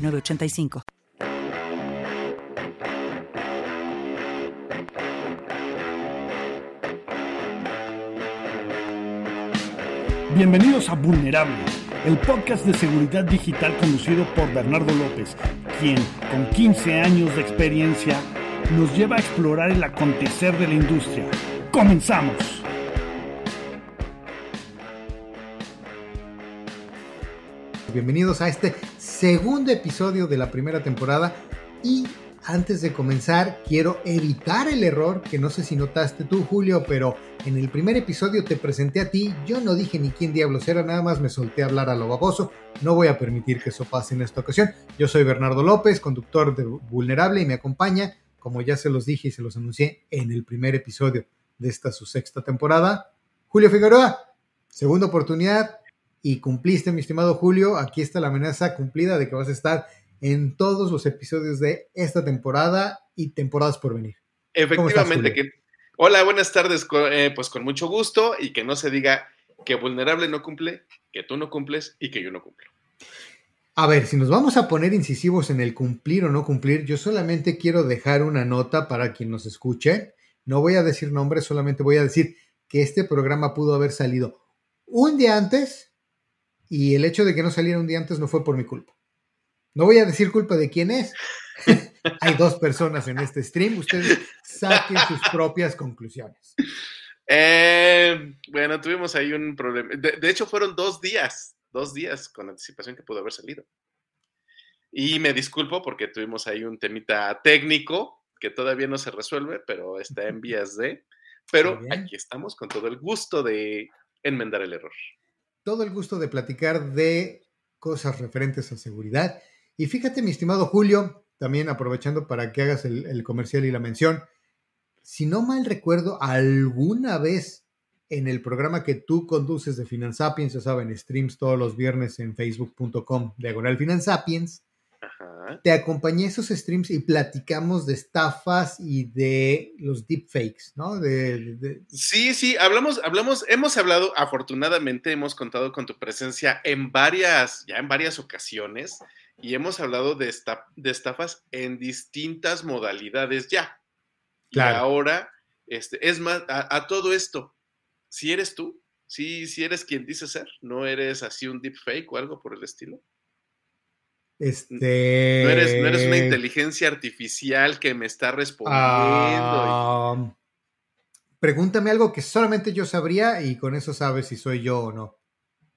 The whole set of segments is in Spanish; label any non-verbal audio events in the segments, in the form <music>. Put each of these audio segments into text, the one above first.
985. Bienvenidos a Vulnerable, el podcast de seguridad digital conducido por Bernardo López, quien, con 15 años de experiencia, nos lleva a explorar el acontecer de la industria. ¡Comenzamos! Bienvenidos a este segundo episodio de la primera temporada y antes de comenzar quiero evitar el error que no sé si notaste tú Julio, pero en el primer episodio te presenté a ti, yo no dije ni quién diablos era, nada más me solté a hablar a lo baboso, no voy a permitir que eso pase en esta ocasión. Yo soy Bernardo López, conductor de Vulnerable y me acompaña, como ya se los dije y se los anuncié en el primer episodio de esta su sexta temporada, Julio Figueroa. Segunda oportunidad, y cumpliste, mi estimado Julio. Aquí está la amenaza cumplida de que vas a estar en todos los episodios de esta temporada y temporadas por venir. Efectivamente, que hola, buenas tardes, eh, pues con mucho gusto y que no se diga que vulnerable no cumple, que tú no cumples y que yo no cumplo. A ver, si nos vamos a poner incisivos en el cumplir o no cumplir, yo solamente quiero dejar una nota para quien nos escuche. No voy a decir nombres, solamente voy a decir que este programa pudo haber salido un día antes y el hecho de que no saliera un día antes no fue por mi culpa. No voy a decir culpa de quién es. <laughs> Hay dos personas en este stream. Ustedes saquen sus propias conclusiones. Eh, bueno, tuvimos ahí un problema. De, hecho, fueron dos días, dos días con anticipación que pudo haber salido. Y me disculpo porque tuvimos ahí un temita técnico que todavía no se resuelve, pero está en vías de. Pero aquí estamos con todo el gusto de enmendar el error todo el gusto de platicar de cosas referentes a seguridad. Y fíjate, mi estimado Julio, también aprovechando para que hagas el, comercial y la mención, si no mal recuerdo, alguna vez en el programa que tú conduces de Finanzapiens, ya saben, streams todos los viernes en facebook.com, diagonal Finanzapiens, te acompañé a esos streams y platicamos de estafas y de los deepfakes, ¿no? De, Sí, sí, hablamos, hablamos, hemos hablado, afortunadamente hemos contado con tu presencia en varias, ya en varias ocasiones, y hemos hablado de, de estafas en distintas modalidades ya. Claro. Y ahora, este, es más, a, todo esto, si eres tú, si, si eres quien dice ser, no eres así un deepfake o algo por el estilo. Este. No eres, no eres una inteligencia artificial que me está respondiendo. Ah, pregúntame algo que solamente yo sabría y con eso sabes si soy yo o no.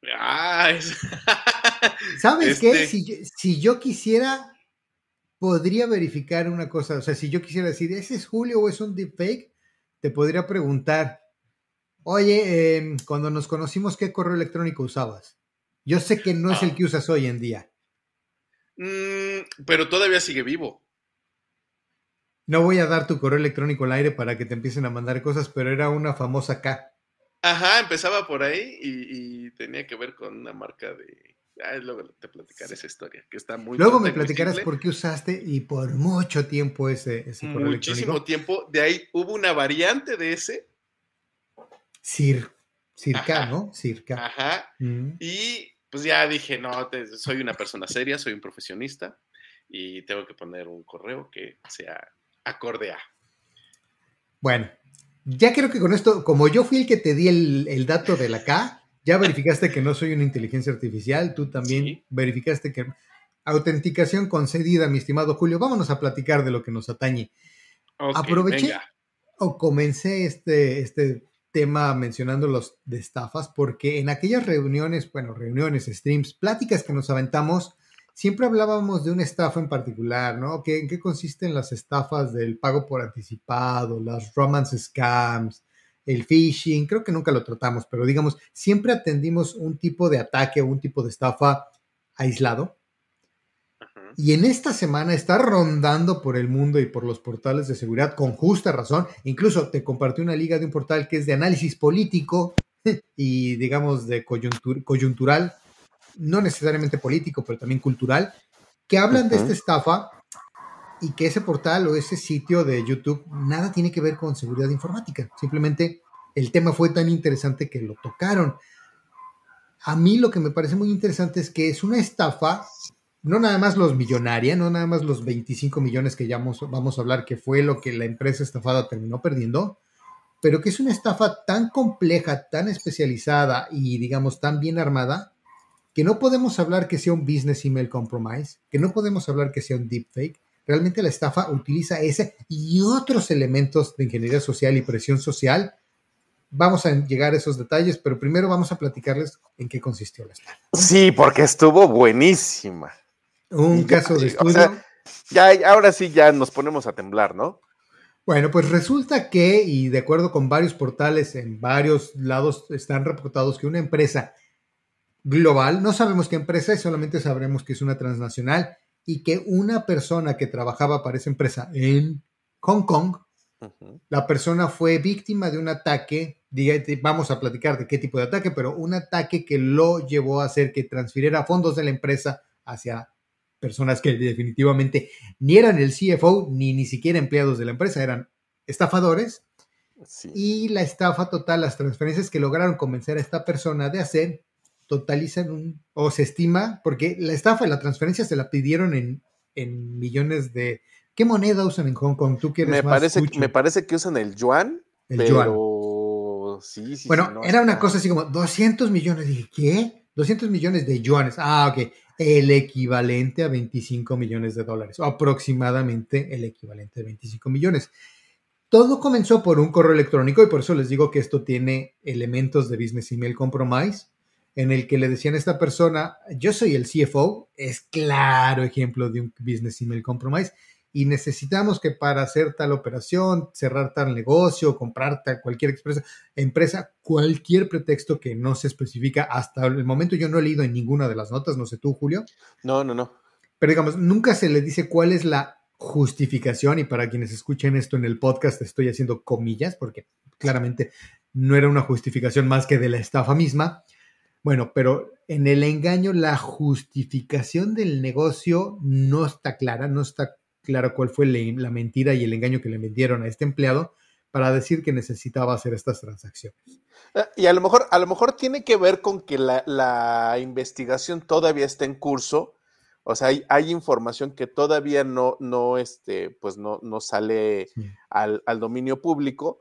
<laughs> ¿Sabes qué? Este si, yo quisiera, podría verificar una cosa. O sea, si yo quisiera decir, ¿ese es Julio o es un deepfake? Te podría preguntar, oye, em, cuando nos conocimos, ¿qué correo electrónico usabas? Yo sé que no es el ah. que usas hoy en día. Mm, pero todavía sigue vivo. No voy a dar tu correo electrónico al aire para que te empiecen a mandar cosas, pero era una famosa K. Ajá, empezaba por ahí y, tenía que ver con una marca de. luego te platicaré esa historia, que está muy. Luego me platicarás por qué usaste y por mucho tiempo ese, ese correo Muchísimo tiempo. De ahí hubo una variante de ese. Cir, circa, ¿no? Circa. Ajá. Mm. Y pues ya dije, no, soy una persona seria, soy un profesionista y tengo que poner un correo que sea acorde a. Bueno, ya creo que con esto, como yo fui el que te di el, dato de la K, ya verificaste que no soy una inteligencia artificial, tú también verificaste que autenticación concedida, mi estimado Julio. Vámonos a platicar de lo que nos atañe. Aproveché o comencé este, este tema mencionando los de estafas, porque en aquellas reuniones, bueno, reuniones, streams, pláticas que nos aventamos, siempre hablábamos de una estafa en particular, ¿no? ¿Qué, ¿En qué consisten las estafas del pago por anticipado, las romance scams, el phishing? Creo que nunca lo tratamos, pero digamos, siempre atendimos un tipo de ataque o un tipo de estafa aislado. Y en esta semana está rondando por el mundo y por los portales de seguridad con justa razón. Incluso te compartí una liga de un portal que es de análisis político <laughs> y digamos de coyuntural, no necesariamente político, pero también cultural, que hablan de esta estafa y que ese portal o ese sitio de YouTube nada tiene que ver con seguridad informática. Simplemente el tema fue tan interesante que lo tocaron. A mí lo que me parece muy interesante es que es una estafa, no nada más los millonaria, no nada más los 25 millones que ya vamos, a hablar que fue lo que la empresa estafada terminó perdiendo, pero que es una estafa tan compleja, tan especializada y digamos tan bien armada, que no podemos hablar que sea un business email compromise, que no podemos hablar que sea un deepfake. Realmente la estafa utiliza ese y otros elementos de ingeniería social y presión social Vamos a llegar a esos detalles, pero primero vamos a platicarles en qué consistió la estafa. Sí, porque estuvo buenísima. Un caso de estudio. ya, ahora sí ya nos ponemos a temblar, ¿no? Bueno, pues resulta que, y de acuerdo con varios portales en varios lados, están reportados que una empresa global, no sabemos qué empresa, solamente sabremos que es una transnacional, y que una persona que trabajaba para esa empresa en Hong Kong, la persona fue víctima de un ataque vamos a platicar de qué tipo de ataque, pero un ataque que lo llevó a hacer que transfiriera fondos de la empresa hacia personas que definitivamente ni eran el CFO ni ni siquiera empleados de la empresa, eran estafadores. Y la estafa total, las transferencias que lograron convencer a esta persona de hacer, totalizan un, o se estima, porque la estafa y la transferencia se la pidieron en, en millones de... ¿Qué moneda usan en Hong Kong? ¿Tú quieres me parece, me parece que usan el yuan, el yuan bueno, era una cosa así como 200 millones. Dije, ¿qué? 200 millones de yuanes. Ah, ok. El equivalente a 25 millones de dólares. Aproximadamente el equivalente de 25 millones. Todo comenzó por un correo electrónico y por eso les digo que esto tiene elementos de Business Email Compromise en el que le decían a esta persona, yo soy el CFO, es claro ejemplo de un Business Email Compromise, y necesitamos que para hacer tal operación, cerrar tal negocio, comprar tal cualquier empresa, cualquier pretexto que no se especifica, hasta el momento yo no he leído en ninguna de las notas, no sé tú, Julio. No, no, no. Pero digamos, nunca se le dice cuál es la justificación y para quienes escuchen esto en el podcast estoy haciendo comillas porque claramente no era una justificación más que de la estafa misma. Bueno, pero en el engaño la justificación del negocio no está clara, no está claro cuál fue la mentira y el engaño que le vendieron a este empleado para decir que necesitaba hacer estas transacciones. Ah, y a lo mejor, a lo mejor tiene que ver con que la, investigación todavía está en curso. O sea, hay, información que todavía no, no, este, pues no, no sale al, al, dominio público.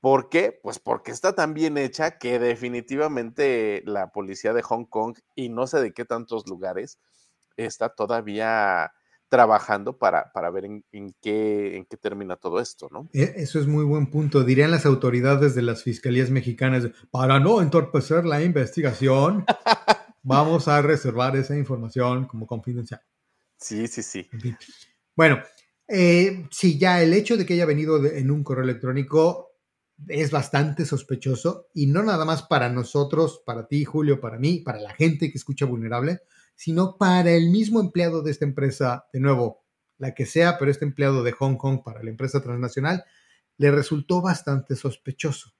¿Por qué? Pues porque está tan bien hecha que definitivamente la policía de Hong Kong y no sé de qué tantos lugares está todavía trabajando para, para ver en, qué, en qué termina todo esto, ¿no? E, eso es muy buen punto. Dirían las autoridades de las fiscalías mexicanas, para no entorpecer la investigación, vamos a reservar esa información como confidencial. Sí, sí, sí. Bueno, eh, sí, ya el hecho de que haya venido en un correo electrónico es bastante sospechoso y no nada más para nosotros, para ti, Julio, para mí, para la gente que escucha vulnerable, sino para el mismo empleado de esta empresa, de nuevo, la que sea, pero este empleado de Hong Kong para la empresa transnacional, le resultó bastante sospechoso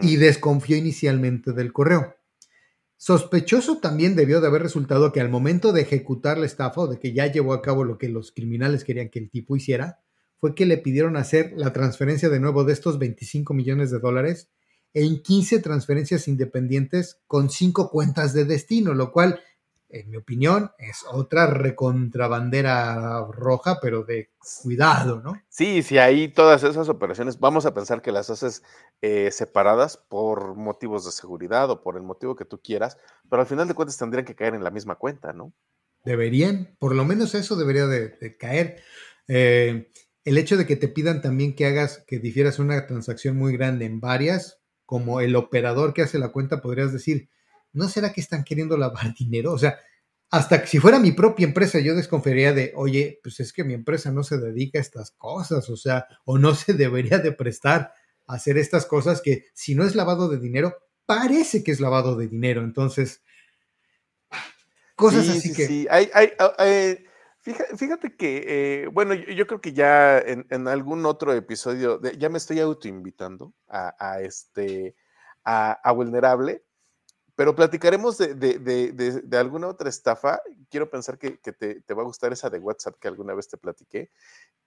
y desconfió inicialmente del correo. Sospechoso también debió de haber resultado que al momento de ejecutar la estafa o de que ya llevó a cabo lo que los criminales querían que el tipo hiciera, fue que le pidieron hacer la transferencia de nuevo de estos 25 millones de dólares en 15 transferencias independientes con 5 cuentas de destino, lo cual en mi opinión, es otra recontrabandera roja, pero de cuidado, ¿no? Sí, sí, ahí todas esas operaciones, vamos a pensar que las haces eh, separadas por motivos de seguridad o por el motivo que tú quieras, pero al final de cuentas tendrían que caer en la misma cuenta, ¿no? Deberían, por lo menos eso debería de, caer. Eh, el hecho de que te pidan también que hagas, que difieras una transacción muy grande en varias, como el operador que hace la cuenta, podrías decir, ¿no será que están queriendo lavar <laughs> dinero? O sea, hasta que si fuera mi propia empresa, yo desconfiaría de, oye, pues es que mi empresa no se dedica a estas cosas, o sea, o no se debería de prestar a hacer estas cosas que si no es lavado de dinero, parece que es lavado de dinero. Entonces, cosas así que... Sí, hay, hay, Fíjate, que, eh, bueno, yo, creo que ya en, algún otro episodio, ya me estoy autoinvitando a, a este, a, Vulnerable, pero platicaremos de, alguna otra estafa. Quiero pensar que, te, va a gustar esa de WhatsApp que alguna vez te platiqué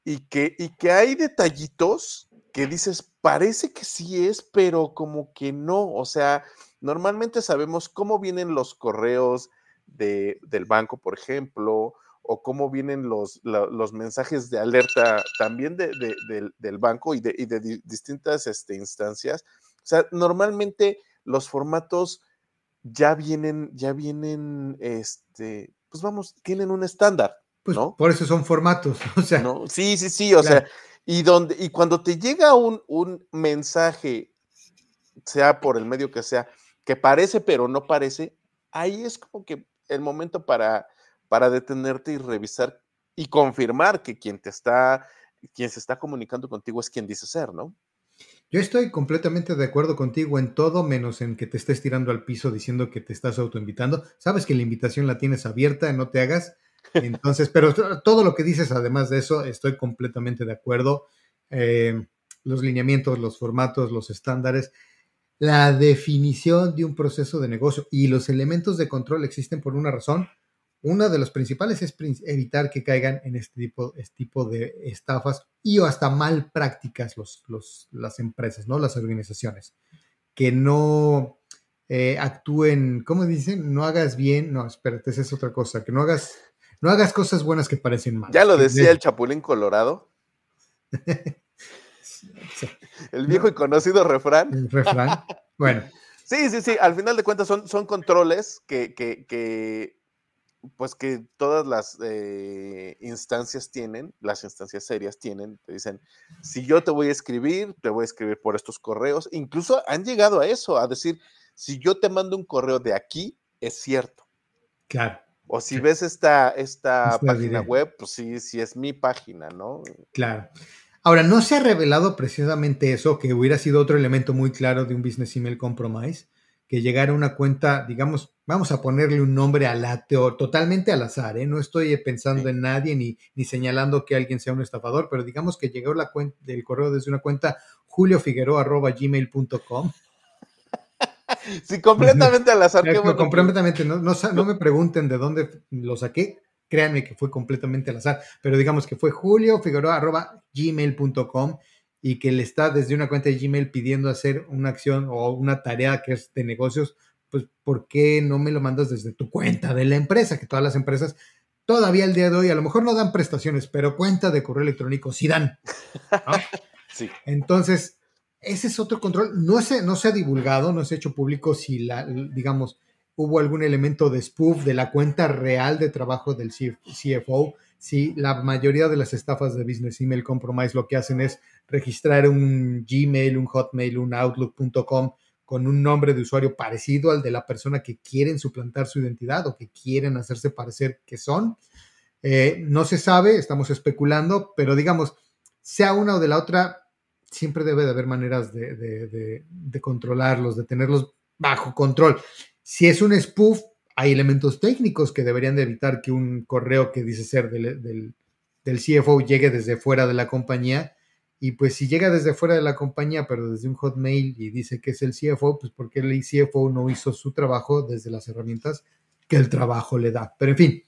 y que, y que hay detallitos que dices, parece que sí es, pero como que no. O sea, normalmente sabemos cómo vienen los correos del banco, por ejemplo, o cómo vienen los, los mensajes de alerta también del banco y de, distintas este, instancias. O sea, normalmente los formatos ya vienen, ya vienen, este, pues vamos, tienen un estándar. Pues ¿no? por eso son formatos, <laughs> o sea. ¿no? Sí, sí, sí, o sea, y, donde, y cuando te llega un, un mensaje, sea por el medio que sea, que parece pero no parece, ahí es como que el momento para para detenerte y revisar y confirmar que quien te está, quien se está comunicando contigo es quien dice ser, ¿no? Yo estoy completamente de acuerdo contigo en todo, menos en que te estés tirando al piso diciendo que te estás autoinvitando. Sabes que la invitación la tienes abierta, no te hagas. Entonces, pero todo lo que dices, además de eso, estoy completamente de acuerdo. Eh, los lineamientos, los formatos, los estándares, la definición de un proceso de negocio y los elementos de control existen por una razón una de las principales es evitar que caigan en este tipo, este tipo de estafas y o hasta mal prácticas los, las empresas, ¿no? Las organizaciones. Que no eh, actúen, ¿cómo dicen? No hagas bien, no, espérate, esa es otra cosa, que no hagas, no hagas cosas buenas que parecen malas. Ya lo decía el Chapulín Colorado. <laughs> El viejo y conocido refrán. El refrán. Bueno. <laughs> Sí, sí, sí. Al final de cuentas son, son controles que, que, que pues que todas las eh, instancias tienen, las instancias serias tienen, te dicen, si yo te voy a escribir, te voy a escribir por estos correos, incluso han llegado a eso, a decir, si yo te mando un correo de aquí, es cierto. Claro. O si ves esta, esta página web, pues sí, sí es mi página, ¿no? Claro. Ahora, no se ha revelado precisamente eso, que hubiera sido otro elemento muy claro de un business email compromise, que llegara una cuenta, digamos, vamos a ponerle un nombre alateo, totalmente al azar, ¿eh? no estoy pensando en nadie ni, ni señalando que alguien sea un estafador, pero digamos que llegó la cuenta del correo desde una cuenta juliofigueroa.gmail.com. <laughs> Sí, completamente al azar. Qué completamente, no, no, no, me pregunten de dónde lo saqué, créanme que fue completamente al azar, pero digamos que fue juliofigueroa.gmail.com y que le está desde una cuenta de Gmail pidiendo hacer una acción o una tarea que es de negocios, pues ¿por qué no me lo mandas desde tu cuenta de la empresa? Que todas las empresas todavía al día de hoy a lo mejor no dan prestaciones, pero cuenta de correo electrónico sí dan. <laughs> sí. Entonces, ese es otro control. No se, no se ha divulgado, no se ha hecho público si la, digamos, hubo algún elemento de spoof de la cuenta real de trabajo del CFO si la mayoría de las estafas de Business Email Compromise lo que hacen es registrar un Gmail, un Hotmail, un Outlook.com con un nombre de usuario parecido al de la persona que quieren suplantar su identidad o que quieren hacerse parecer que son. Eh, no se sabe, estamos especulando, pero digamos, sea una o de la otra, siempre debe de haber maneras de, de controlarlos, de tenerlos bajo control. Si es un spoof, hay elementos técnicos que deberían de evitar que un correo que dice ser del, CFO llegue desde fuera de la compañía. Y pues si llega desde fuera de la compañía, pero desde un hotmail y dice que es el CFO, pues porque el CFO no hizo su trabajo desde las herramientas que el trabajo le da. Pero en fin,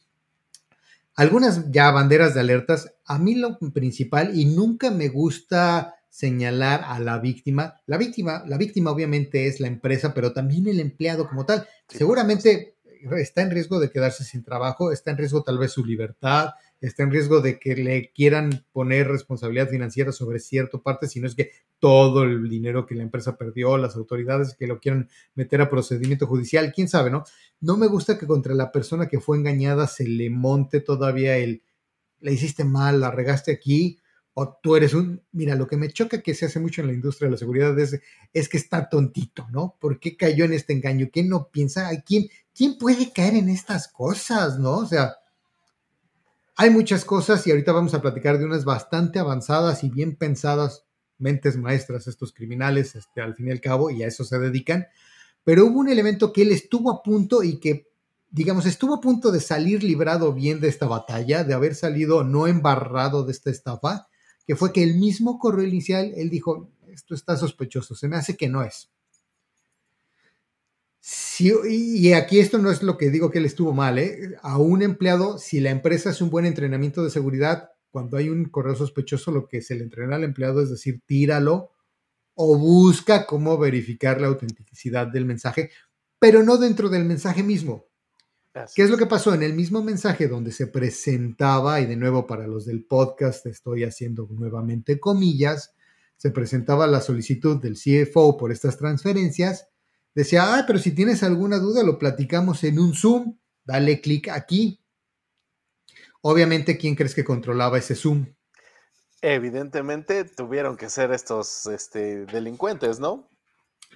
algunas ya banderas de alertas. A mí lo principal, y nunca me gusta señalar a la víctima. La víctima, la víctima obviamente es la empresa, pero también el empleado como tal. Seguramente está en riesgo de quedarse sin trabajo, está en riesgo tal vez su libertad, está en riesgo de que le quieran poner responsabilidad financiera sobre cierta parte, si no es que todo el dinero que la empresa perdió, las autoridades que lo quieran meter a procedimiento judicial, quién sabe, ¿no? No me gusta que contra la persona que fue engañada se le monte todavía el, le hiciste mal, la regaste aquí, o tú eres un, mira, lo que me choca que se hace mucho en la industria de la seguridad es, es que está tontito, ¿no? ¿Por qué cayó en este engaño? ¿Quién no piensa? ¿Quién, ¿Quién puede caer en estas cosas, no? O sea, hay muchas cosas y ahorita vamos a platicar de unas bastante avanzadas y bien pensadas mentes maestras, estos criminales, este, al fin y al cabo, y a eso se dedican. Pero hubo un elemento que él estuvo a punto y que digamos, estuvo a punto de salir librado bien de esta batalla, de haber salido no embarrado de esta estafa, que fue que el mismo correo inicial, él dijo, esto está sospechoso, se me hace que no es. y aquí esto no es lo que digo que él estuvo mal, ¿eh? A un empleado, si la empresa hace un buen entrenamiento de seguridad, cuando hay un correo sospechoso, lo que se le entrena al empleado es decir, tíralo o busca cómo verificar la autenticidad del mensaje, pero no dentro del mensaje mismo. ¿Qué es lo que pasó? En el mismo mensaje donde se presentaba, y de nuevo para los del podcast estoy haciendo nuevamente comillas, se presentaba la solicitud del CFO por estas transferencias, decía, ah, pero si tienes alguna duda lo platicamos en un Zoom, dale clic aquí. Obviamente, ¿quién crees que controlaba ese Zoom? Evidentemente tuvieron que ser estos este, delincuentes, ¿no?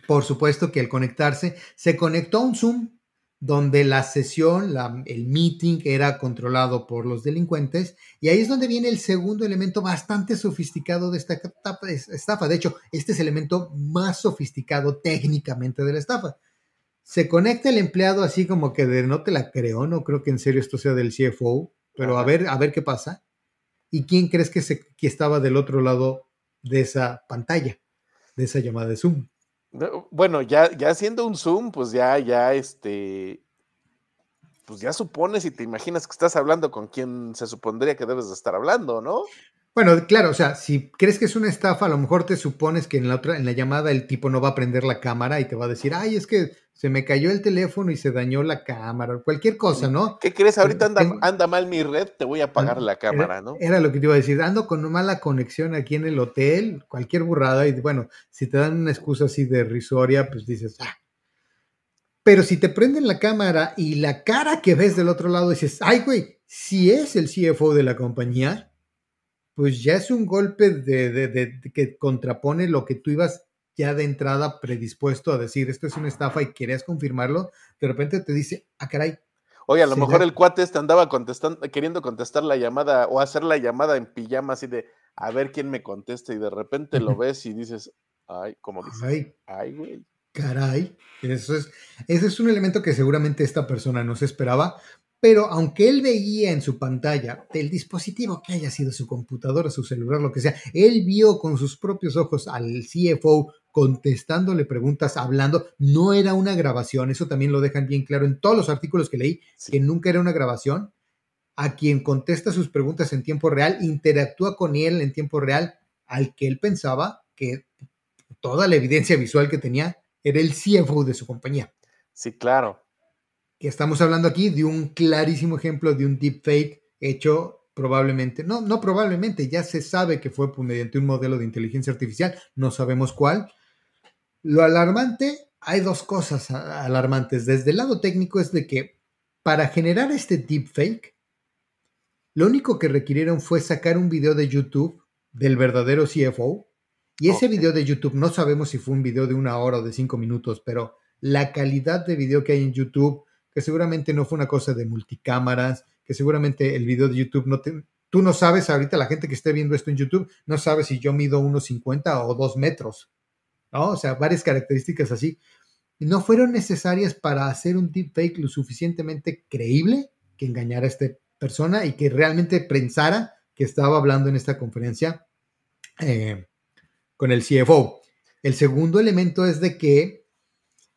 Por supuesto que al conectarse, se conectó a un Zoom donde la sesión, el meeting era controlado por los delincuentes, y ahí es donde viene el segundo elemento bastante sofisticado de esta estafa. De hecho, este es el elemento más sofisticado técnicamente de la estafa. Se conecta el empleado así como que de no te la creo, no creo que en serio esto sea del CFO, pero a ver, a ver qué pasa. ¿Y quién crees que, se, que estaba del otro lado de esa pantalla, de esa llamada de Zoom? Bueno, ya, ya haciendo un zoom, pues ya, ya, este, pues ya supones y te imaginas que estás hablando con quien se supondría que debes de estar hablando, ¿no? Bueno, claro, o sea, si crees que es una estafa, a lo mejor te supones que en la otra, en la llamada el tipo no va a prender la cámara y te va a decir, ay, es que se me cayó el teléfono y se dañó la cámara, cualquier cosa, ¿no? ¿Qué crees? Ahorita anda, anda mal mi red, te voy a apagar la cámara, ¿no? Era lo que te iba a decir, ando con mala conexión aquí en el hotel, cualquier burrada, y bueno, si te dan una excusa así de risoria, pues dices, ah. Pero si te prenden la cámara y la cara que ves del otro lado dices, ay, güey, si es el CFO de la compañía, pues ya es un golpe de, que contrapone lo que tú ibas ya de entrada predispuesto a decir, esto es una estafa y querías confirmarlo, de repente te dice, ah, caray. Oye, a lo mejor el cuate este andaba contestando, queriendo contestar la llamada o hacer la llamada en pijama así de, a ver quién me contesta y de repente lo ves y dices, ay, como dices, ay, ay, güey. Caray, eso es, ese es un elemento que seguramente esta persona no se esperaba, pero aunque él veía en su pantalla del dispositivo que haya sido su computadora, su celular, lo que sea, él vio con sus propios ojos al CFO contestándole preguntas, hablando, no era una grabación, eso también lo dejan bien claro en todos los artículos que leí, que nunca era una grabación. A quien contesta sus preguntas en tiempo real, interactúa con él en tiempo real, al que él pensaba que toda la evidencia visual que tenía era el CFO de su compañía. Sí, claro que estamos hablando aquí de un clarísimo ejemplo de un deepfake hecho probablemente, no, no probablemente, ya se sabe que fue mediante un modelo de inteligencia artificial, no sabemos cuál. Lo alarmante, hay dos cosas alarmantes. Desde el lado técnico es de que para generar este deepfake, lo único que requirieron fue sacar un video de YouTube del verdadero CFO. Y ese video de YouTube, no sabemos si fue un video de una hora o de cinco minutos, pero la calidad de video que hay en YouTube que seguramente no fue una cosa de multicámaras, que seguramente el video de YouTube no te... Tú no sabes, ahorita la gente que esté viendo esto en YouTube, no sabe si yo mido unos 50 o 2 metros, ¿no? O sea, varias características así. No fueron necesarias para hacer un deepfake lo suficientemente creíble que engañara a esta persona y que realmente pensara que estaba hablando en esta conferencia eh, con el CFO. El segundo elemento es de que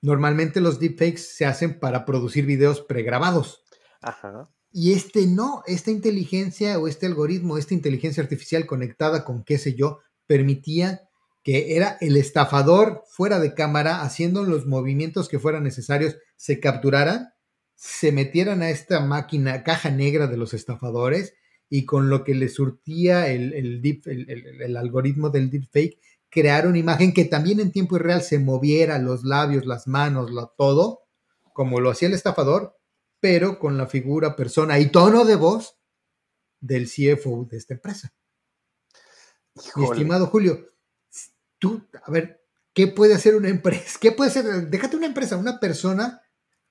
Normalmente los deepfakes se hacen para producir videos pregrabados. Ajá. Y este no, esta inteligencia o este algoritmo, esta inteligencia artificial conectada con qué sé yo, permitía que era el estafador fuera de cámara haciendo los movimientos que fueran necesarios, se capturaran, se metieran a esta máquina, caja negra de los estafadores y con lo que le surtía el, el algoritmo del deepfake, crear una imagen que también en tiempo real se moviera los labios, las manos, lo, todo, como lo hacía el estafador, pero con la figura, persona y tono de voz del CFO de esta empresa. Mi estimado Julio, tú, a ver, ¿qué puede hacer una empresa? ¿Qué puede hacer? Déjate una empresa, una persona,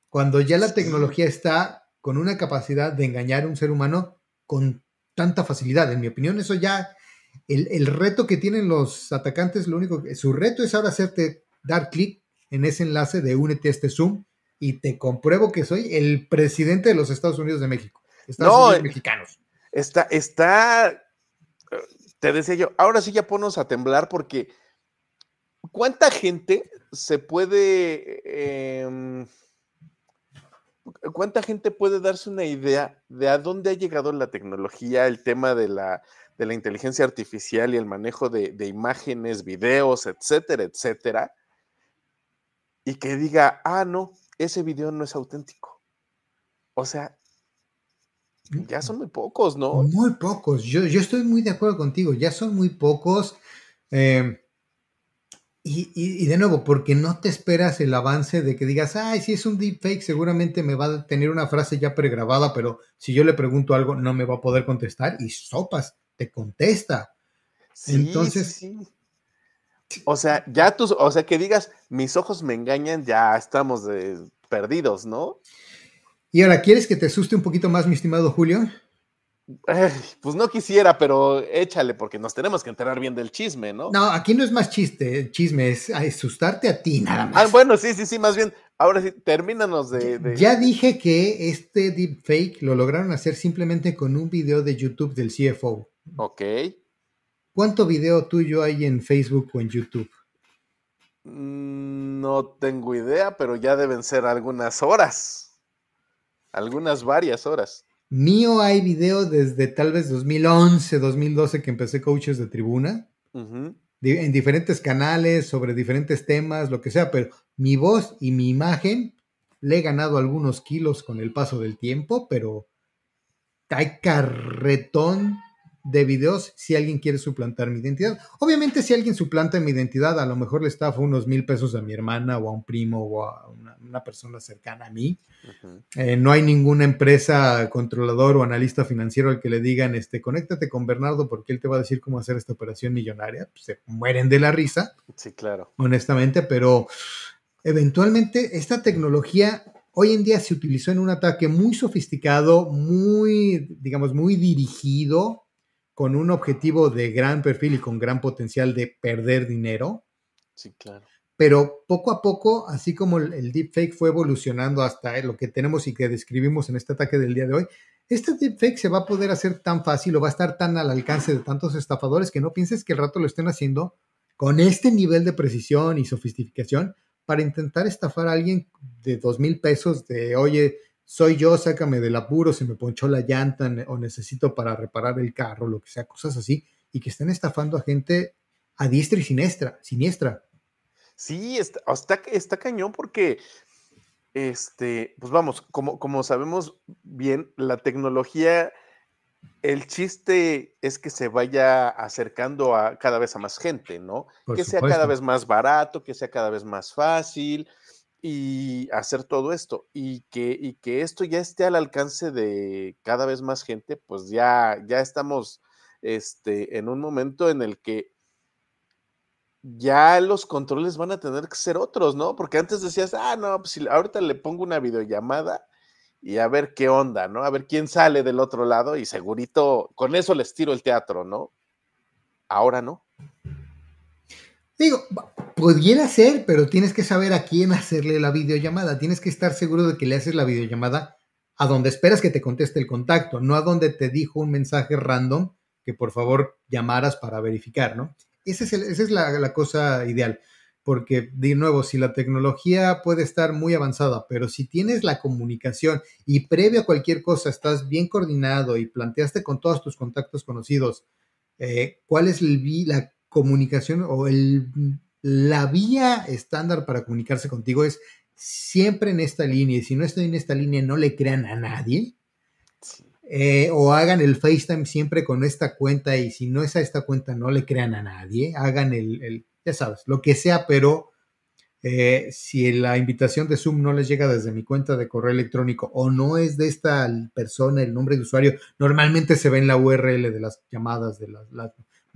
cuando ya la tecnología está con una capacidad de engañar a un ser humano con tanta facilidad. En mi opinión, eso ya el, reto que tienen los atacantes, lo único que su reto es ahora hacerte dar clic en ese enlace de únete a este Zoom y te compruebo que soy el presidente de los Estados Unidos de México. Estados no, Unidos mexicanos. Está, está, te decía yo, ahora sí ya ponos a temblar porque ¿cuánta gente se puede... Em, ¿Cuánta gente puede darse una idea de a dónde ha llegado la tecnología, el tema de la, de la inteligencia artificial y el manejo de, de, imágenes, videos, etcétera, etcétera? Y que diga, ah, no, ese video no es auténtico. O sea, ya son muy pocos, ¿no? Muy pocos. Yo, yo estoy muy de acuerdo contigo. Ya son muy pocos. Eh, y, de nuevo, porque no te esperas el avance de que digas, ay, si es un deepfake, seguramente me va a tener una frase ya pregrabada, pero si yo le pregunto algo, no me va a poder contestar y sopas, te contesta. Entonces. Sí. O sea, ya tus, o sea, que digas, mis ojos me engañan, ya estamos perdidos, ¿no? Y ahora, ¿quieres que te asuste un poquito más, mi estimado Julio? pues no quisiera, pero échale, porque nos tenemos que enterar bien del chisme, ¿no? No, aquí no es más chiste, chisme, es asustarte a ti nada más. Ah, bueno, sí, sí, sí, más bien. Ahora sí, termínanos de, Ya dije que este deepfake lo lograron hacer simplemente con un video de YouTube del CFO. Ok. ¿Cuánto video tuyo hay en Facebook o en YouTube? Mm, no tengo idea, pero ya deben ser algunas horas. Algunas varias horas. Mío hay video desde tal vez 2011, 2012 que empecé coaches de tribuna. en diferentes canales, sobre diferentes temas, lo que sea, pero mi voz y mi imagen le he ganado algunos kilos con el paso del tiempo, pero hay carretón de videos si alguien quiere suplantar mi identidad. Obviamente, si alguien suplanta mi identidad, a lo mejor le estafa unos mil pesos a mi hermana o a un primo o a una, persona cercana a mí. Eh, no hay ninguna empresa, controlador o analista financiero al que le digan, este, conéctate con Bernardo porque él te va a decir cómo hacer esta operación millonaria. se mueren de la risa. Sí, claro. Honestamente, pero eventualmente esta tecnología hoy en día se utilizó en un ataque muy sofisticado, muy, digamos, muy dirigido con un objetivo de gran perfil y con gran potencial de perder dinero. Sí, claro. Pero poco a poco, así como el, deepfake fue evolucionando hasta lo que tenemos y que describimos en este ataque del día de hoy, este deepfake se va a poder hacer tan fácil o va a estar tan al alcance de tantos estafadores que no pienses que el rato lo estén haciendo con este nivel de precisión y sofisticación para intentar estafar a alguien de dos mil pesos de, oye, soy yo, sácame del apuro, se me ponchó la llanta o necesito para reparar el carro, lo que sea, cosas así, y que estén estafando a gente a diestra y siniestra. siniestra. Sí, está, está, cañón porque, este, pues vamos, como, como sabemos bien, la tecnología, el chiste es que se vaya acercando a cada vez a más gente, ¿no? que sea cada vez más barato, que sea cada vez más fácil, y hacer todo esto y que, y que esto ya esté al alcance de cada vez más gente, pues ya, ya estamos este, en un momento en el que ya los controles van a tener que ser otros, ¿no? Porque antes decías, ah, no, pues si ahorita le pongo una videollamada y a ver qué onda, ¿no? A ver quién sale del otro lado y segurito con eso les tiro el teatro, ¿no? Ahora no. Digo, pudiera ser, pero tienes que saber a quién hacerle la videollamada. Tienes que estar seguro de que le haces la videollamada a donde esperas que te conteste el contacto, no a donde te dijo un mensaje random que por favor llamaras para verificar, ¿no? Esa es, esa es la, la cosa ideal, porque de nuevo, si la tecnología puede estar muy avanzada, pero si tienes la comunicación y previo a cualquier cosa estás bien coordinado y planteaste con todos tus contactos conocidos eh, cuál es el, la comunicación o el, la vía estándar para comunicarse contigo es siempre en esta línea. Y si no estoy en esta línea, no le crean a nadie. Eh, o hagan el FaceTime siempre con esta cuenta y si no es a esta cuenta, no le crean a nadie. Hagan el, ya sabes, lo que sea, pero eh, si la invitación de Zoom no les llega desde mi cuenta de correo electrónico o no es de esta persona, el nombre de usuario, normalmente se ve en la URL de las llamadas de las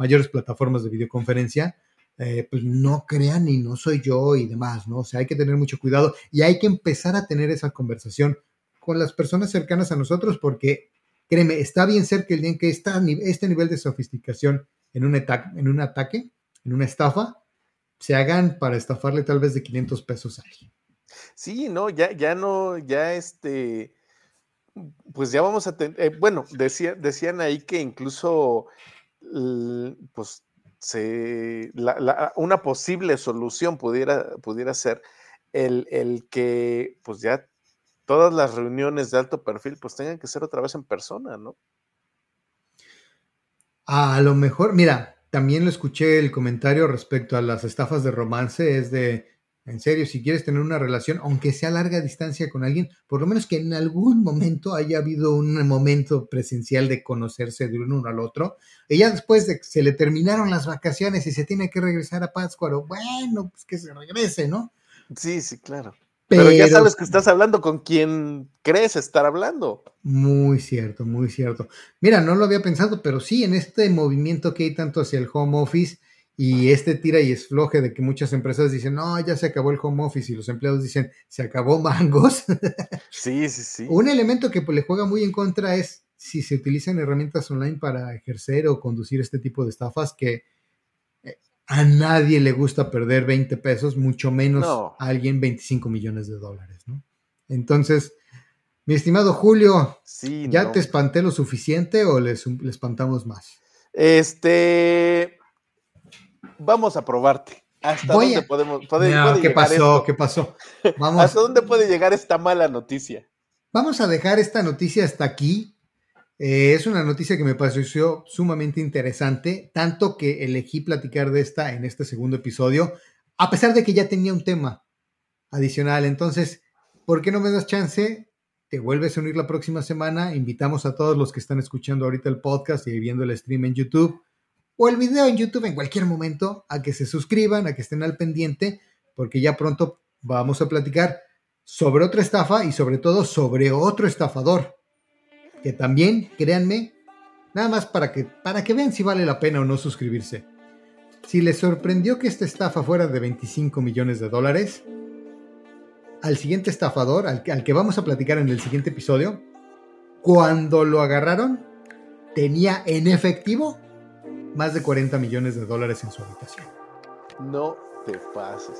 mayores plataformas de videoconferencia, eh, pues no crean y no soy yo y demás, ¿no? O sea, hay que tener mucho cuidado y hay que empezar a tener esa conversación con las personas cercanas a nosotros porque, créeme, está bien ser que el día que está este nivel de sofisticación en un, en un ataque, en una estafa, se hagan para estafarle tal vez de 500 pesos a alguien. Sí, no, ya, ya no, ya este, pues ya vamos a tener, eh, bueno, decía, decían ahí que incluso, pues, una posible solución pudiera, pudiera ser el, el, que, pues ya todas las reuniones de alto perfil, pues tengan que ser otra vez en persona, ¿no? A lo mejor, mira, también lo escuché el comentario respecto a las estafas de romance, es de, en serio, si quieres tener una relación, aunque sea a larga distancia con alguien, por lo menos que en algún momento haya habido un momento presencial de conocerse de uno al otro, y ya después de que se le terminaron las vacaciones y se tiene que regresar a Pátzcuaro, bueno, pues que se regrese, ¿no? Sí, sí, claro. Pero, ya sabes que estás hablando con quien crees estar hablando. Muy cierto, muy cierto. Mira, no lo había pensado, pero sí, en este movimiento que hay tanto hacia el home office y este tira y esfloje de que muchas empresas dicen, no, ya se acabó el home office y los empleados dicen, se acabó mangos. <laughs> Sí, sí, sí. Un elemento que pues, le juega muy en contra es si se utilizan herramientas online para ejercer o conducir este tipo de estafas que a nadie le gusta perder 20 pesos, mucho menos a alguien 25 millones de dólares, ¿no? Entonces, mi estimado Julio, ¿ya te espanté lo suficiente o le, espantamos más? Este, vamos a probarte. ¿Hasta dónde podemos ¿Qué pasó? ¿Qué <laughs> pasó? Vamos. ¿Hasta dónde puede llegar esta mala noticia? Vamos a dejar esta noticia hasta aquí eh, es una noticia que me pareció sumamente interesante, tanto que elegí platicar de esta en este segundo episodio, a pesar de que ya tenía un tema adicional. Entonces, ¿por qué no me das chance? Te vuelves a unir la próxima semana. Invitamos a todos los que están escuchando ahorita el podcast y viendo el stream en YouTube o el video en YouTube en cualquier momento a que se suscriban, a que estén al pendiente, porque ya pronto vamos a platicar sobre otra estafa y sobre todo sobre otro estafador que también, créanme, nada más para que, para que vean si vale la pena o no suscribirse. Si les sorprendió que esta estafa fuera de 25 millones de dólares, al siguiente estafador, al, al que vamos a platicar en el siguiente episodio, cuando lo agarraron, tenía en efectivo más de 40 millones de dólares en su habitación. No te pases.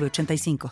85